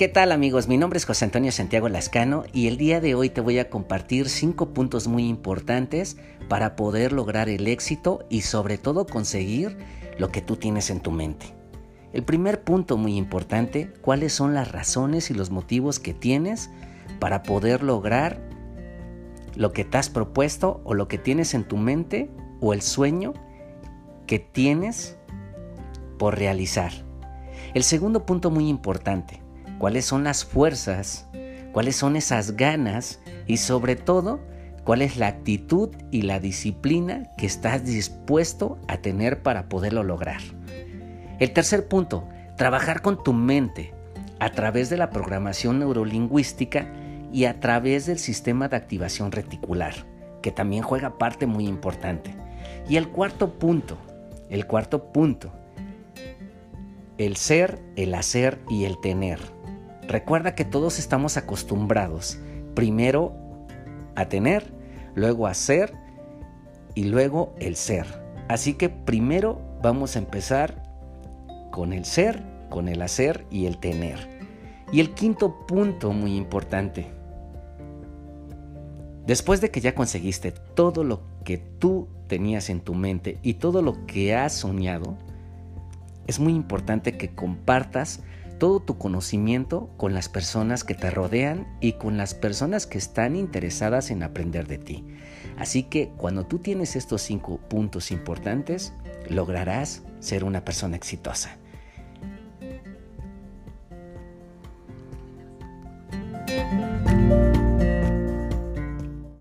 ¿Qué tal amigos? Mi nombre es José Antonio Santiago Lascano y el día de hoy te voy a compartir cinco puntos muy importantes para poder lograr el éxito y sobre todo conseguir lo que tú tienes en tu mente. El primer punto muy importante, cuáles son las razones y los motivos que tienes para poder lograr lo que te has propuesto o lo que tienes en tu mente o el sueño que tienes por realizar. El segundo punto muy importante, cuáles son las fuerzas, cuáles son esas ganas y sobre todo cuál es la actitud y la disciplina que estás dispuesto a tener para poderlo lograr. El tercer punto, trabajar con tu mente a través de la programación neurolingüística y a través del sistema de activación reticular, que también juega parte muy importante. Y el cuarto punto, el cuarto punto, el ser, el hacer y el tener. Recuerda que todos estamos acostumbrados primero a tener, luego a ser y luego el ser. Así que primero vamos a empezar con el ser, con el hacer y el tener. Y el quinto punto muy importante. Después de que ya conseguiste todo lo que tú tenías en tu mente y todo lo que has soñado, es muy importante que compartas todo tu conocimiento con las personas que te rodean y con las personas que están interesadas en aprender de ti. Así que cuando tú tienes estos cinco puntos importantes, lograrás ser una persona exitosa.